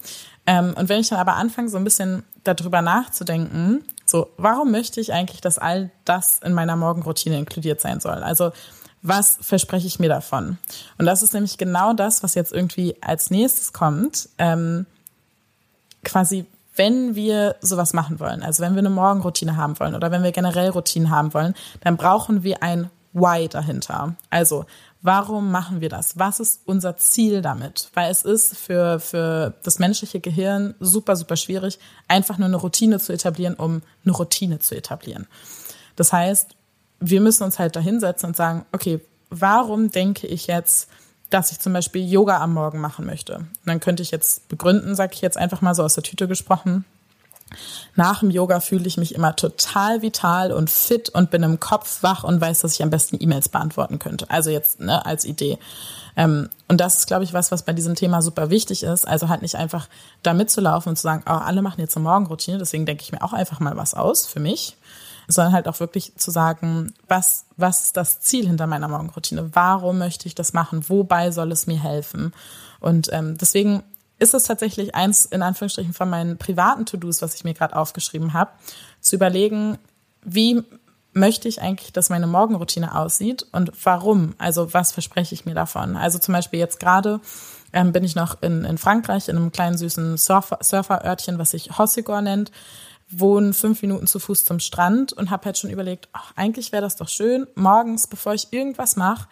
[SPEAKER 2] Ähm, und wenn ich dann aber anfange, so ein bisschen darüber nachzudenken, so, warum möchte ich eigentlich, dass all das in meiner Morgenroutine inkludiert sein soll? Also, was verspreche ich mir davon? Und das ist nämlich genau das, was jetzt irgendwie als nächstes kommt. Ähm, quasi, wenn wir sowas machen wollen, also wenn wir eine Morgenroutine haben wollen oder wenn wir generell Routinen haben wollen, dann brauchen wir ein Why dahinter. Also, Warum machen wir das? Was ist unser Ziel damit? Weil es ist für, für das menschliche Gehirn super, super schwierig, einfach nur eine Routine zu etablieren, um eine Routine zu etablieren. Das heißt, wir müssen uns halt da hinsetzen und sagen, okay, warum denke ich jetzt, dass ich zum Beispiel Yoga am Morgen machen möchte? Und dann könnte ich jetzt begründen, sage ich jetzt einfach mal so aus der Tüte gesprochen, nach dem Yoga fühle ich mich immer total vital und fit und bin im Kopf wach und weiß, dass ich am besten E-Mails beantworten könnte. Also jetzt ne, als Idee. Ähm, und das ist, glaube ich, was, was bei diesem Thema super wichtig ist. Also halt nicht einfach da mitzulaufen und zu sagen, oh, alle machen jetzt eine Morgenroutine, deswegen denke ich mir auch einfach mal was aus für mich. Sondern halt auch wirklich zu sagen, was, was ist das Ziel hinter meiner Morgenroutine? Warum möchte ich das machen? Wobei soll es mir helfen? Und ähm, deswegen ist es tatsächlich eins in Anführungsstrichen von meinen privaten To-Dos, was ich mir gerade aufgeschrieben habe, zu überlegen, wie möchte ich eigentlich, dass meine Morgenroutine aussieht und warum? Also was verspreche ich mir davon? Also zum Beispiel jetzt gerade ähm, bin ich noch in, in Frankreich in einem kleinen süßen Surfer, Surferörtchen, was sich Hossegor nennt, wohne fünf Minuten zu Fuß zum Strand und habe halt schon überlegt, ach, eigentlich wäre das doch schön, morgens, bevor ich irgendwas mache,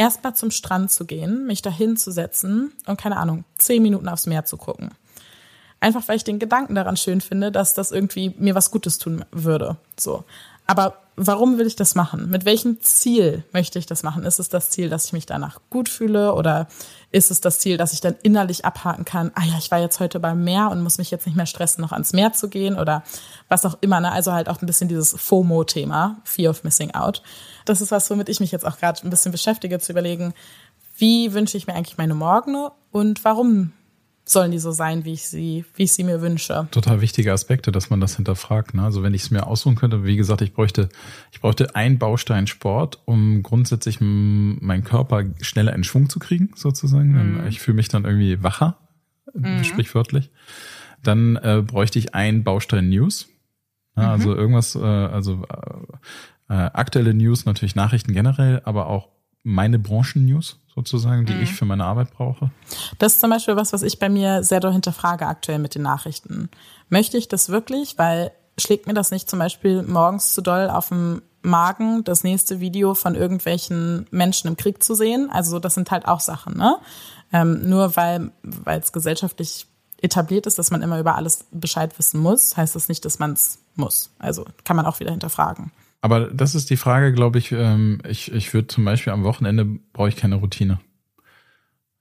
[SPEAKER 2] erstmal zum Strand zu gehen, mich da hinzusetzen und keine Ahnung, zehn Minuten aufs Meer zu gucken. Einfach weil ich den Gedanken daran schön finde, dass das irgendwie mir was Gutes tun würde. So. Aber warum will ich das machen? Mit welchem Ziel möchte ich das machen? Ist es das Ziel, dass ich mich danach gut fühle oder ist es das Ziel, dass ich dann innerlich abhaken kann, ah ja, ich war jetzt heute beim Meer und muss mich jetzt nicht mehr stressen, noch ans Meer zu gehen oder was auch immer. Ne? Also halt auch ein bisschen dieses FOMO-Thema, Fear of Missing Out. Das ist was, womit ich mich jetzt auch gerade ein bisschen beschäftige, zu überlegen, wie wünsche ich mir eigentlich meine Morgene und warum sollen die so sein, wie ich sie, wie ich sie mir wünsche.
[SPEAKER 1] Total wichtige Aspekte, dass man das hinterfragt. Ne? Also wenn ich es mir aussuchen könnte, wie gesagt, ich bräuchte, ich bräuchte einen Baustein Sport, um grundsätzlich meinen Körper schneller in Schwung zu kriegen, sozusagen. Mhm. Ich fühle mich dann irgendwie wacher, mhm. sprichwörtlich. Dann äh, bräuchte ich einen Baustein News. Ja, mhm. Also irgendwas, äh, also äh, äh, aktuelle News, natürlich Nachrichten generell, aber auch meine Branchen-News sozusagen, die mhm. ich für meine Arbeit brauche?
[SPEAKER 2] Das ist zum Beispiel was, was ich bei mir sehr doll hinterfrage aktuell mit den Nachrichten. Möchte ich das wirklich? Weil schlägt mir das nicht zum Beispiel morgens zu doll auf dem Magen, das nächste Video von irgendwelchen Menschen im Krieg zu sehen? Also das sind halt auch Sachen, ne? Ähm, nur weil weil es gesellschaftlich etabliert ist, dass man immer über alles Bescheid wissen muss, heißt das nicht, dass man es muss. Also kann man auch wieder hinterfragen.
[SPEAKER 1] Aber das ist die Frage, glaube ich, ähm, ich, ich würde zum Beispiel am Wochenende brauche ich keine Routine.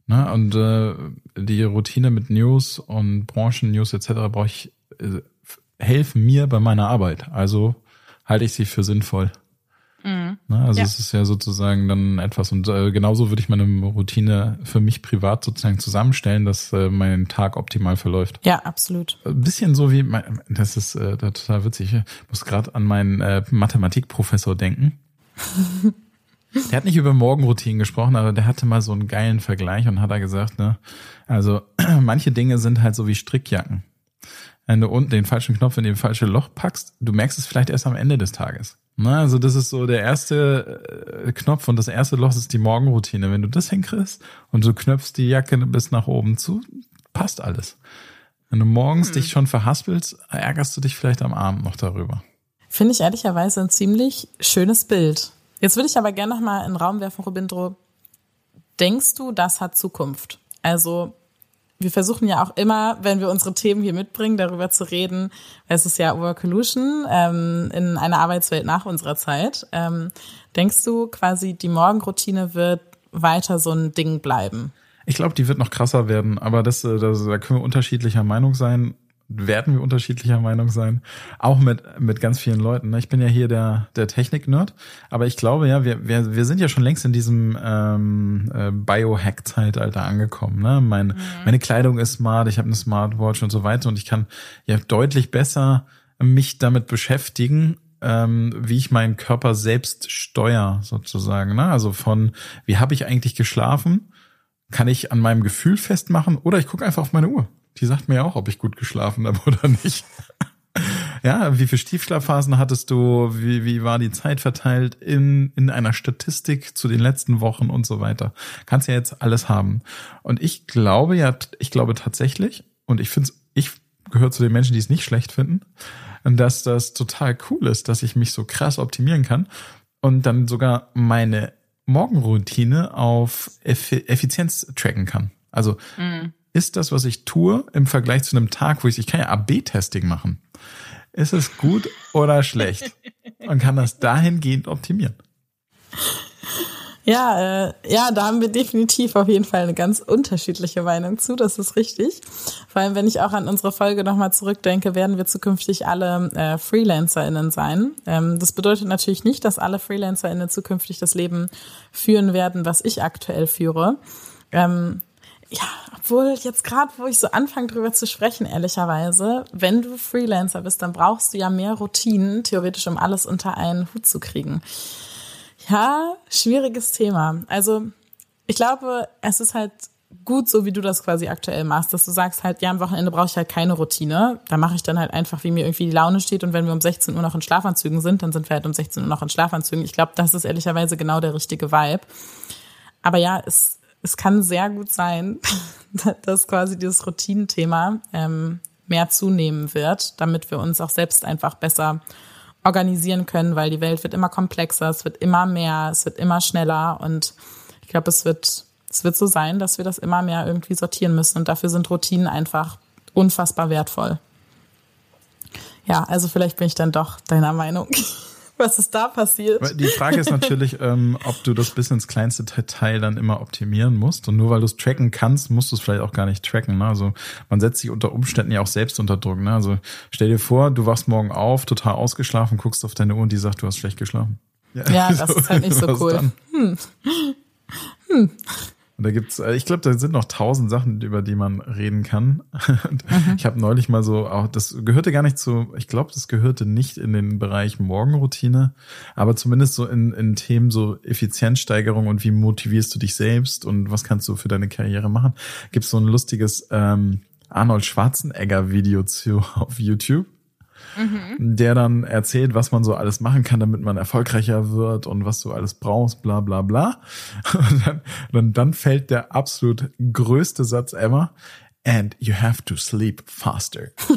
[SPEAKER 1] Ne? Und äh, die Routine mit News und Branchen-News etc. brauche ich, äh, helfen mir bei meiner Arbeit. Also halte ich sie für sinnvoll. Mhm. Ne? Also ja. es ist ja sozusagen dann etwas und äh, genauso würde ich meine Routine für mich privat sozusagen zusammenstellen, dass äh, mein Tag optimal verläuft.
[SPEAKER 2] Ja, absolut.
[SPEAKER 1] Ein bisschen so wie, mein, das ist äh, total witzig. Ich muss gerade an meinen äh, Mathematikprofessor denken. der hat nicht über Morgenroutinen gesprochen, aber der hatte mal so einen geilen Vergleich und hat da gesagt, ne, also manche Dinge sind halt so wie Strickjacken. Wenn du unten den falschen Knopf in den falsche Loch packst, du merkst es vielleicht erst am Ende des Tages. Na, also das ist so der erste äh, Knopf und das erste Loch ist die Morgenroutine. Wenn du das hinkriegst und du knöpfst die Jacke bis nach oben zu, passt alles. Wenn du morgens hm. dich schon verhaspelst, ärgerst du dich vielleicht am Abend noch darüber.
[SPEAKER 2] Finde ich ehrlicherweise ein ziemlich schönes Bild. Jetzt würde ich aber gerne noch mal in den Raum werfen, Robindro. Denkst du, das hat Zukunft? Also wir versuchen ja auch immer, wenn wir unsere Themen hier mitbringen, darüber zu reden. Es ist ja Workolution ähm, in einer Arbeitswelt nach unserer Zeit. Ähm, denkst du quasi, die Morgenroutine wird weiter so ein Ding bleiben?
[SPEAKER 1] Ich glaube, die wird noch krasser werden, aber das, äh, das, da können wir unterschiedlicher Meinung sein werden wir unterschiedlicher Meinung sein. Auch mit, mit ganz vielen Leuten. Ne? Ich bin ja hier der, der Technik-Nerd, aber ich glaube ja, wir, wir, wir sind ja schon längst in diesem ähm, äh, Biohack-Zeitalter angekommen. Ne? Mein, mhm. Meine Kleidung ist smart, ich habe eine Smartwatch und so weiter und ich kann ja deutlich besser mich damit beschäftigen, ähm, wie ich meinen Körper selbst steuere, sozusagen. Ne? Also von, wie habe ich eigentlich geschlafen? Kann ich an meinem Gefühl festmachen oder ich gucke einfach auf meine Uhr. Die sagt mir ja auch, ob ich gut geschlafen habe oder nicht. ja, wie viele Stiefschlafphasen hattest du? Wie, wie war die Zeit verteilt in, in einer Statistik zu den letzten Wochen und so weiter? Kannst ja jetzt alles haben. Und ich glaube ja, ich glaube tatsächlich, und ich finde ich gehöre zu den Menschen, die es nicht schlecht finden, dass das total cool ist, dass ich mich so krass optimieren kann und dann sogar meine Morgenroutine auf Effizienz tracken kann. Also mm ist das, was ich tue, im Vergleich zu einem Tag, wo ich, ich kann ja AB-Testing machen. Ist es gut oder schlecht? Man kann das dahingehend optimieren.
[SPEAKER 2] Ja, äh, ja, da haben wir definitiv auf jeden Fall eine ganz unterschiedliche Meinung zu. Das ist richtig. Vor allem, wenn ich auch an unsere Folge nochmal zurückdenke, werden wir zukünftig alle äh, FreelancerInnen sein. Ähm, das bedeutet natürlich nicht, dass alle FreelancerInnen zukünftig das Leben führen werden, was ich aktuell führe. Ähm, ja, obwohl jetzt gerade, wo ich so anfange drüber zu sprechen, ehrlicherweise, wenn du Freelancer bist, dann brauchst du ja mehr Routinen, theoretisch, um alles unter einen Hut zu kriegen. Ja, schwieriges Thema. Also ich glaube, es ist halt gut, so wie du das quasi aktuell machst, dass du sagst halt, ja, am Wochenende brauche ich halt keine Routine. Da mache ich dann halt einfach, wie mir irgendwie die Laune steht. Und wenn wir um 16 Uhr noch in Schlafanzügen sind, dann sind wir halt um 16 Uhr noch in Schlafanzügen. Ich glaube, das ist ehrlicherweise genau der richtige Vibe. Aber ja, es es kann sehr gut sein, dass quasi dieses Routinenthema ähm, mehr zunehmen wird, damit wir uns auch selbst einfach besser organisieren können, weil die Welt wird immer komplexer, es wird immer mehr, es wird immer schneller und ich glaube, es wird, es wird so sein, dass wir das immer mehr irgendwie sortieren müssen und dafür sind Routinen einfach unfassbar wertvoll. Ja, also vielleicht bin ich dann doch deiner Meinung. Was ist da passiert?
[SPEAKER 1] Die Frage ist natürlich, ähm, ob du das bis ins kleinste Detail dann immer optimieren musst. Und nur weil du es tracken kannst, musst du es vielleicht auch gar nicht tracken. Ne? Also man setzt sich unter Umständen ja auch selbst unter Druck. Ne? Also stell dir vor, du wachst morgen auf, total ausgeschlafen, guckst auf deine Uhr und die sagt, du hast schlecht geschlafen.
[SPEAKER 2] Ja, ja das ist halt nicht so cool. Hm.
[SPEAKER 1] Hm. Und da gibt's, äh, ich glaube, da sind noch tausend Sachen, über die man reden kann. Mhm. Ich habe neulich mal so, auch das gehörte gar nicht zu, ich glaube, das gehörte nicht in den Bereich Morgenroutine, aber zumindest so in, in Themen so Effizienzsteigerung und wie motivierst du dich selbst und was kannst du für deine Karriere machen. Gibt's so ein lustiges ähm, Arnold Schwarzenegger-Video zu auf YouTube mhm. der dann erzählt, was man so alles machen kann, damit man erfolgreicher wird und was du alles brauchst, bla bla bla. Und dann, dann, dann fällt der absolut größte Satz ever. And you have to sleep faster.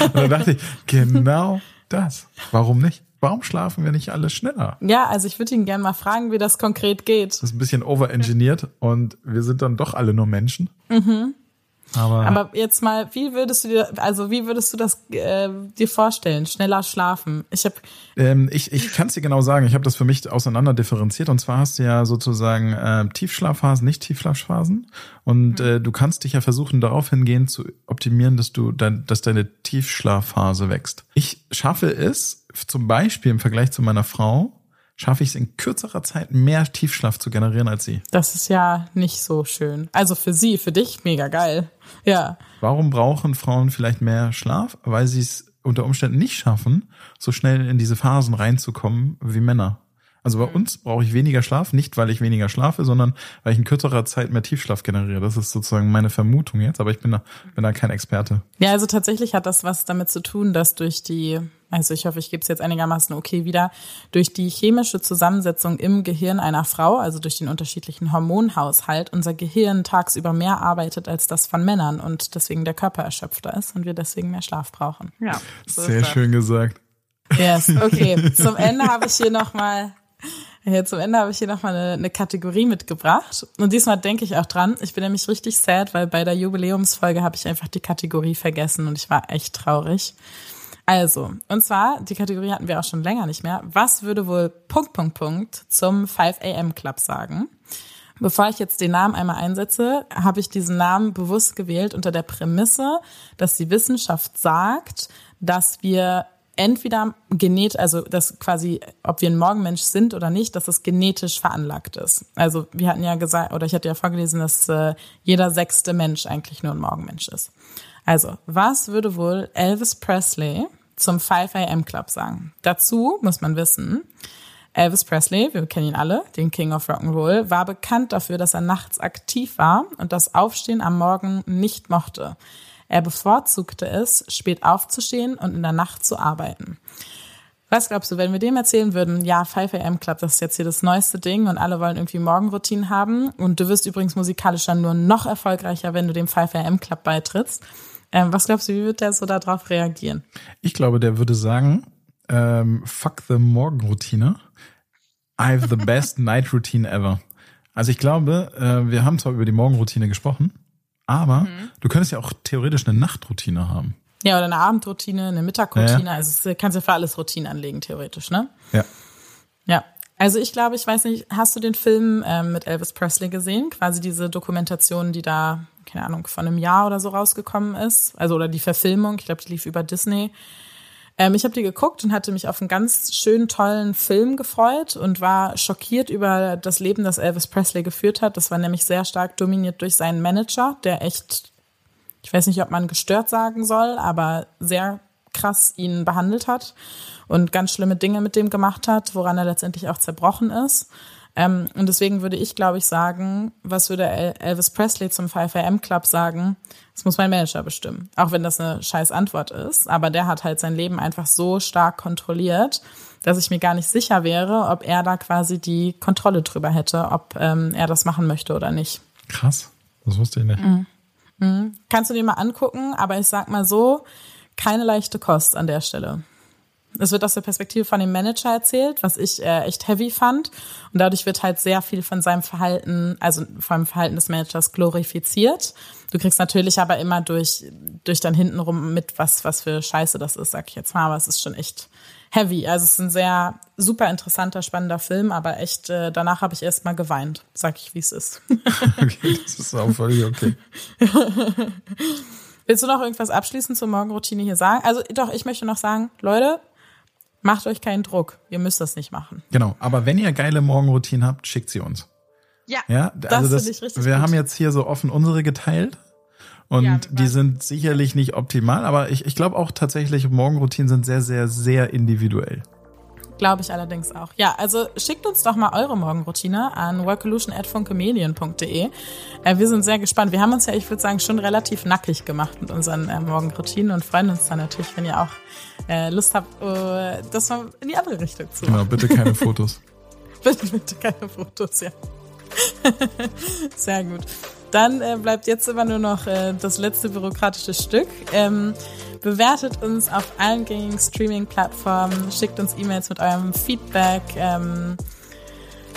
[SPEAKER 1] und dann dachte ich, genau das. Warum nicht? Warum schlafen wir nicht alle schneller?
[SPEAKER 2] Ja, also ich würde ihn gerne mal fragen, wie das konkret geht.
[SPEAKER 1] Das ist ein bisschen overengineert und wir sind dann doch alle nur Menschen. Mhm.
[SPEAKER 2] Aber, Aber jetzt mal, wie würdest du dir, also wie würdest du das äh, dir vorstellen? Schneller schlafen. Ich habe,
[SPEAKER 1] ähm, ich, ich kann es dir genau sagen. Ich habe das für mich auseinander differenziert. Und zwar hast du ja sozusagen äh, Tiefschlafphasen, nicht Tiefschlafphasen. Und mhm. äh, du kannst dich ja versuchen, darauf hingehen zu optimieren, dass du, dein, dass deine Tiefschlafphase wächst. Ich schaffe es, zum Beispiel im Vergleich zu meiner Frau, schaffe ich es in kürzerer Zeit mehr Tiefschlaf zu generieren als sie.
[SPEAKER 2] Das ist ja nicht so schön. Also für sie, für dich mega geil. Ja.
[SPEAKER 1] Warum brauchen Frauen vielleicht mehr Schlaf? Weil sie es unter Umständen nicht schaffen, so schnell in diese Phasen reinzukommen wie Männer. Also bei mhm. uns brauche ich weniger Schlaf, nicht weil ich weniger schlafe, sondern weil ich in kürzerer Zeit mehr Tiefschlaf generiere. Das ist sozusagen meine Vermutung jetzt, aber ich bin da, bin da kein Experte.
[SPEAKER 2] Ja, also tatsächlich hat das was damit zu tun, dass durch die, also ich hoffe, ich gebe es jetzt einigermaßen okay wieder, durch die chemische Zusammensetzung im Gehirn einer Frau, also durch den unterschiedlichen Hormonhaushalt, unser Gehirn tagsüber mehr arbeitet als das von Männern und deswegen der Körper erschöpfter ist und wir deswegen mehr Schlaf brauchen.
[SPEAKER 3] Ja.
[SPEAKER 1] So Sehr schön gesagt.
[SPEAKER 2] Yes, okay. Zum Ende habe ich hier nochmal ja, zum Ende habe ich hier nochmal eine, eine Kategorie mitgebracht. Und diesmal denke ich auch dran. Ich bin nämlich richtig sad, weil bei der Jubiläumsfolge habe ich einfach die Kategorie vergessen und ich war echt traurig. Also, und zwar, die Kategorie hatten wir auch schon länger nicht mehr. Was würde wohl Punkt, Punkt, Punkt zum 5 AM Club sagen? Bevor ich jetzt den Namen einmal einsetze, habe ich diesen Namen bewusst gewählt unter der Prämisse, dass die Wissenschaft sagt, dass wir entweder genet, also das quasi, ob wir ein Morgenmensch sind oder nicht, dass es genetisch veranlagt ist. Also wir hatten ja gesagt, oder ich hatte ja vorgelesen, dass äh, jeder sechste Mensch eigentlich nur ein Morgenmensch ist. Also, was würde wohl Elvis Presley zum 5 AM Club sagen? Dazu muss man wissen, Elvis Presley, wir kennen ihn alle, den King of Rock'n'Roll, war bekannt dafür, dass er nachts aktiv war und das Aufstehen am Morgen nicht mochte. Er bevorzugte es, spät aufzustehen und in der Nacht zu arbeiten. Was glaubst du, wenn wir dem erzählen würden, ja, 5 AM Club, das ist jetzt hier das neueste Ding und alle wollen irgendwie Morgenroutinen haben und du wirst übrigens musikalisch dann nur noch erfolgreicher, wenn du dem 5 AM Club beitrittst. Ähm, was glaubst du, wie wird der so darauf reagieren?
[SPEAKER 1] Ich glaube, der würde sagen, ähm, fuck the Morgenroutine. I have the best night routine ever. Also ich glaube, äh, wir haben zwar über die Morgenroutine gesprochen, aber mhm. du könntest ja auch theoretisch eine Nachtroutine haben.
[SPEAKER 2] Ja, oder eine Abendroutine, eine Mittagroutine. Ja. Also du kannst ja für alles Routine anlegen, theoretisch, ne?
[SPEAKER 1] Ja.
[SPEAKER 2] Ja. Also ich glaube, ich weiß nicht, hast du den Film ähm, mit Elvis Presley gesehen? Quasi diese Dokumentation, die da, keine Ahnung, von einem Jahr oder so rausgekommen ist. Also oder die Verfilmung, ich glaube, die lief über Disney. Ähm, ich habe die geguckt und hatte mich auf einen ganz schönen, tollen Film gefreut und war schockiert über das Leben, das Elvis Presley geführt hat. Das war nämlich sehr stark dominiert durch seinen Manager, der echt, ich weiß nicht, ob man gestört sagen soll, aber sehr krass ihn behandelt hat und ganz schlimme Dinge mit dem gemacht hat, woran er letztendlich auch zerbrochen ist. Ähm, und deswegen würde ich, glaube ich, sagen, was würde Elvis Presley zum 5am Club sagen? Das muss mein Manager bestimmen. Auch wenn das eine scheiß Antwort ist. Aber der hat halt sein Leben einfach so stark kontrolliert, dass ich mir gar nicht sicher wäre, ob er da quasi die Kontrolle drüber hätte, ob ähm, er das machen möchte oder nicht.
[SPEAKER 1] Krass. Das wusste ich nicht.
[SPEAKER 2] Mhm. Mhm. Kannst du dir mal angucken, aber ich sag mal so, keine leichte Kost an der Stelle. Es wird aus der Perspektive von dem Manager erzählt, was ich äh, echt heavy fand. Und dadurch wird halt sehr viel von seinem Verhalten, also vom Verhalten des Managers glorifiziert. Du kriegst natürlich aber immer durch, durch dann hintenrum mit, was, was für Scheiße das ist, sag ich jetzt mal. Aber es ist schon echt heavy. Also es ist ein sehr super interessanter, spannender Film, aber echt, äh, danach habe ich erst mal geweint, sag ich, wie es ist.
[SPEAKER 1] okay, das ist auch völlig okay.
[SPEAKER 2] Willst du noch irgendwas abschließend zur Morgenroutine hier sagen? Also doch, ich möchte noch sagen, Leute, macht euch keinen Druck. Ihr müsst das nicht machen.
[SPEAKER 1] Genau, aber wenn ihr geile Morgenroutinen habt, schickt sie uns.
[SPEAKER 2] Ja,
[SPEAKER 1] ja also das, das ich richtig wir gut. haben jetzt hier so offen unsere geteilt. Und ja, die sind sicherlich nicht optimal, aber ich, ich glaube auch tatsächlich, Morgenroutinen sind sehr, sehr, sehr individuell.
[SPEAKER 2] Glaube ich allerdings auch. Ja, also schickt uns doch mal eure Morgenroutine an workolution.funkemedien.de. Äh, wir sind sehr gespannt. Wir haben uns ja, ich würde sagen, schon relativ nackig gemacht mit unseren äh, Morgenroutinen und freuen uns dann natürlich, wenn ihr auch äh, Lust habt, uh, das mal in die andere Richtung zu
[SPEAKER 1] machen. Genau, bitte keine Fotos.
[SPEAKER 2] bitte, bitte keine Fotos, ja. sehr gut. Dann äh, bleibt jetzt immer nur noch äh, das letzte bürokratische Stück. Ähm, bewertet uns auf allen gängigen Streaming-Plattformen, schickt uns E-Mails mit eurem Feedback, ähm,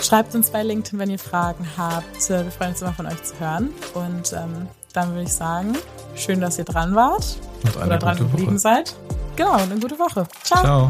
[SPEAKER 2] schreibt uns bei LinkedIn, wenn ihr Fragen habt. Äh, wir freuen uns immer von euch zu hören. Und ähm, dann würde ich sagen, schön, dass ihr dran wart
[SPEAKER 1] oder dran geblieben
[SPEAKER 2] seid. Genau, eine gute Woche. Ciao. Ciao.